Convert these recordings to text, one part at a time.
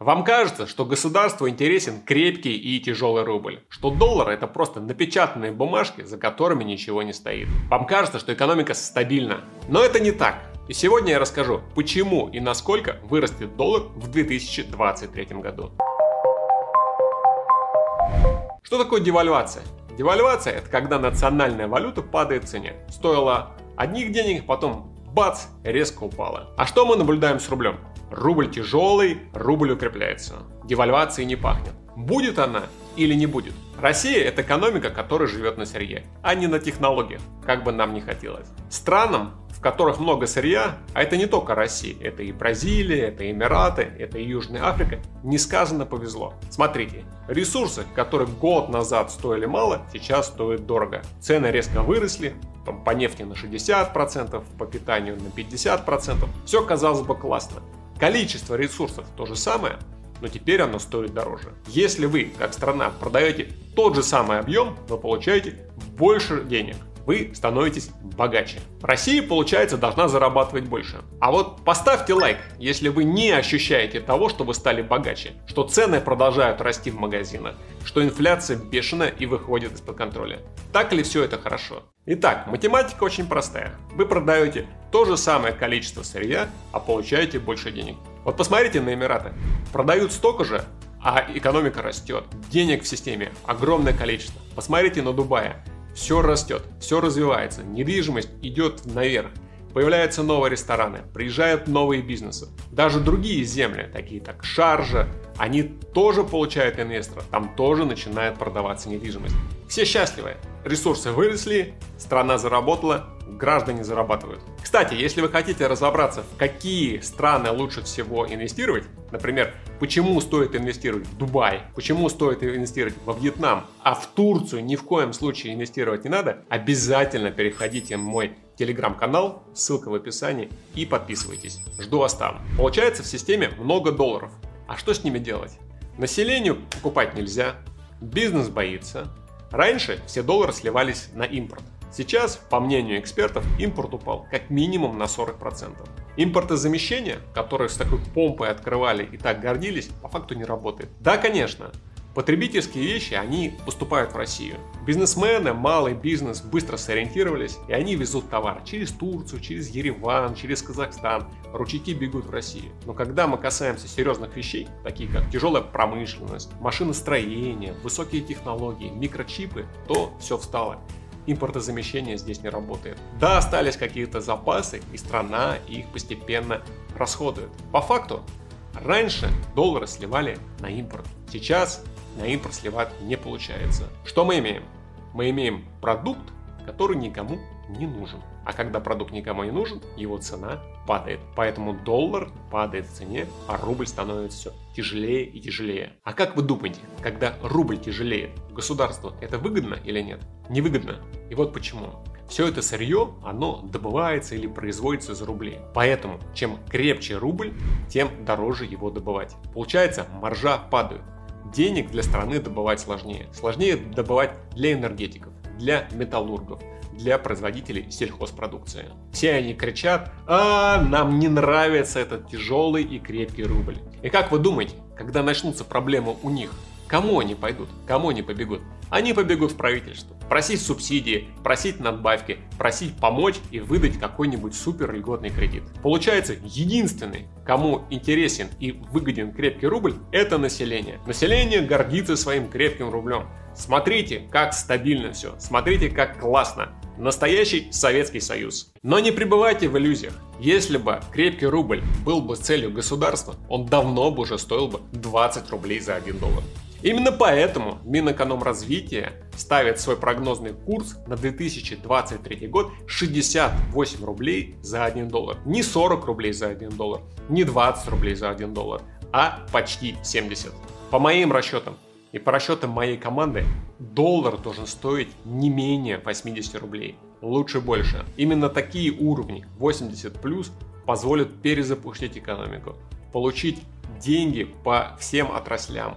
Вам кажется, что государству интересен крепкий и тяжелый рубль, что доллар это просто напечатанные бумажки, за которыми ничего не стоит. Вам кажется, что экономика стабильна, но это не так. И сегодня я расскажу, почему и насколько вырастет доллар в 2023 году. Что такое девальвация? Девальвация – это когда национальная валюта падает в цене. Стоило одних денег, потом бац, резко упала. А что мы наблюдаем с рублем? Рубль тяжелый, рубль укрепляется. Девальвации не пахнет. Будет она или не будет? Россия – это экономика, которая живет на сырье, а не на технологиях, как бы нам ни хотелось. Странам, в которых много сырья, а это не только Россия, это и Бразилия, это и Эмираты, это и Южная Африка, несказанно повезло. Смотрите, ресурсы, которые год назад стоили мало, сейчас стоят дорого. Цены резко выросли, там, по нефти на 60%, по питанию на 50%. Все казалось бы классно. Количество ресурсов то же самое, но теперь оно стоит дороже. Если вы, как страна, продаете тот же самый объем, вы получаете больше денег вы становитесь богаче. Россия, получается, должна зарабатывать больше. А вот поставьте лайк, если вы не ощущаете того, что вы стали богаче, что цены продолжают расти в магазинах, что инфляция бешеная и выходит из-под контроля. Так ли все это хорошо? Итак, математика очень простая. Вы продаете то же самое количество сырья, а получаете больше денег. Вот посмотрите на Эмираты. Продают столько же, а экономика растет. Денег в системе огромное количество. Посмотрите на Дубая. Все растет, все развивается, недвижимость идет наверх. Появляются новые рестораны, приезжают новые бизнесы. Даже другие земли, такие как Шаржа, они тоже получают инвесторов, там тоже начинает продаваться недвижимость. Все счастливы, ресурсы выросли, страна заработала, граждане зарабатывают. Кстати, если вы хотите разобраться, в какие страны лучше всего инвестировать, например, почему стоит инвестировать в Дубай, почему стоит инвестировать во Вьетнам, а в Турцию ни в коем случае инвестировать не надо, обязательно переходите в мой телеграм-канал, ссылка в описании, и подписывайтесь. Жду вас там. Получается в системе много долларов. А что с ними делать? Населению покупать нельзя, бизнес боится. Раньше все доллары сливались на импорт. Сейчас, по мнению экспертов, импорт упал как минимум на 40%. Импортозамещение, которое с такой помпой открывали и так гордились, по факту не работает. Да, конечно, Потребительские вещи, они поступают в Россию. Бизнесмены, малый бизнес быстро сориентировались, и они везут товар через Турцию, через Ереван, через Казахстан. Ручейки бегут в Россию. Но когда мы касаемся серьезных вещей, таких как тяжелая промышленность, машиностроение, высокие технологии, микрочипы, то все встало импортозамещение здесь не работает. Да, остались какие-то запасы, и страна их постепенно расходует. По факту, раньше доллары сливали на импорт. Сейчас на импорт сливать не получается. Что мы имеем? Мы имеем продукт, который никому не нужен. А когда продукт никому не нужен, его цена падает. Поэтому доллар падает в цене, а рубль становится все тяжелее и тяжелее. А как вы думаете, когда рубль тяжелеет, государству это выгодно или нет? Невыгодно. И вот почему. Все это сырье, оно добывается или производится за рубли. Поэтому, чем крепче рубль, тем дороже его добывать. Получается, маржа падает денег для страны добывать сложнее. Сложнее добывать для энергетиков, для металлургов, для производителей сельхозпродукции. Все они кричат, а нам не нравится этот тяжелый и крепкий рубль. И как вы думаете, когда начнутся проблемы у них, Кому они пойдут? Кому они побегут? Они побегут в правительство. Просить субсидии, просить надбавки, просить помочь и выдать какой-нибудь супер льготный кредит. Получается, единственный, кому интересен и выгоден крепкий рубль, это население. Население гордится своим крепким рублем. Смотрите, как стабильно все. Смотрите, как классно. Настоящий Советский Союз. Но не пребывайте в иллюзиях. Если бы крепкий рубль был бы целью государства, он давно бы уже стоил бы 20 рублей за 1 доллар. Именно поэтому Минэкономразвития ставит свой прогнозный курс на 2023 год 68 рублей за 1 доллар. Не 40 рублей за 1 доллар, не 20 рублей за 1 доллар, а почти 70. По моим расчетам и по расчетам моей команды, доллар должен стоить не менее 80 рублей. Лучше больше. Именно такие уровни 80 плюс позволят перезапустить экономику, получить деньги по всем отраслям,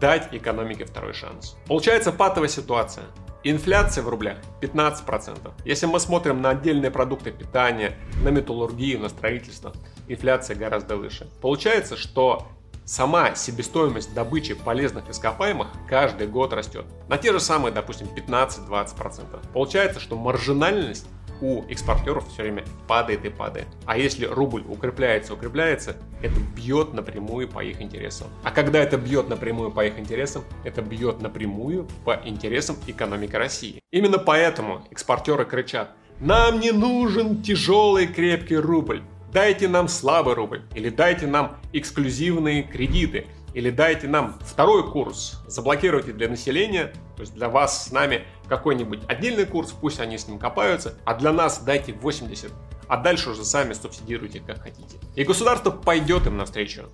дать экономике второй шанс. Получается патовая ситуация. Инфляция в рублях 15%. Если мы смотрим на отдельные продукты питания, на металлургию, на строительство, инфляция гораздо выше. Получается, что сама себестоимость добычи полезных ископаемых каждый год растет. На те же самые, допустим, 15-20%. Получается, что маржинальность у экспортеров все время падает и падает. А если рубль укрепляется, укрепляется, это бьет напрямую по их интересам. А когда это бьет напрямую по их интересам, это бьет напрямую по интересам экономики России. Именно поэтому экспортеры кричат, нам не нужен тяжелый крепкий рубль. Дайте нам слабый рубль или дайте нам эксклюзивные кредиты или дайте нам второй курс, заблокируйте для населения, то есть для вас с нами какой-нибудь отдельный курс, пусть они с ним копаются, а для нас дайте 80, а дальше уже сами субсидируйте как хотите. И государство пойдет им навстречу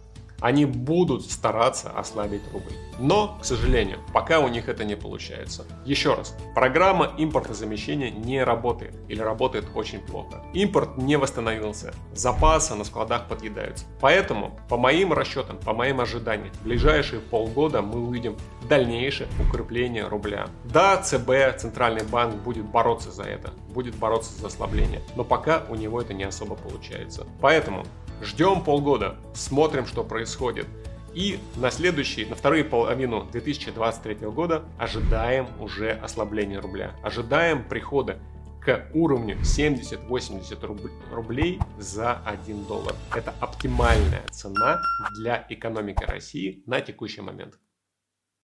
они будут стараться ослабить рубль. Но, к сожалению, пока у них это не получается. Еще раз, программа импортозамещения не работает или работает очень плохо. Импорт не восстановился, запасы на складах подъедаются. Поэтому, по моим расчетам, по моим ожиданиям, в ближайшие полгода мы увидим дальнейшее укрепление рубля. Да, ЦБ, Центральный банк, будет бороться за это, будет бороться за ослабление, но пока у него это не особо получается. Поэтому Ждем полгода, смотрим, что происходит. И на следующий, на вторую половину 2023 года ожидаем уже ослабления рубля. Ожидаем прихода к уровню 70-80 рублей за 1 доллар. Это оптимальная цена для экономики России на текущий момент.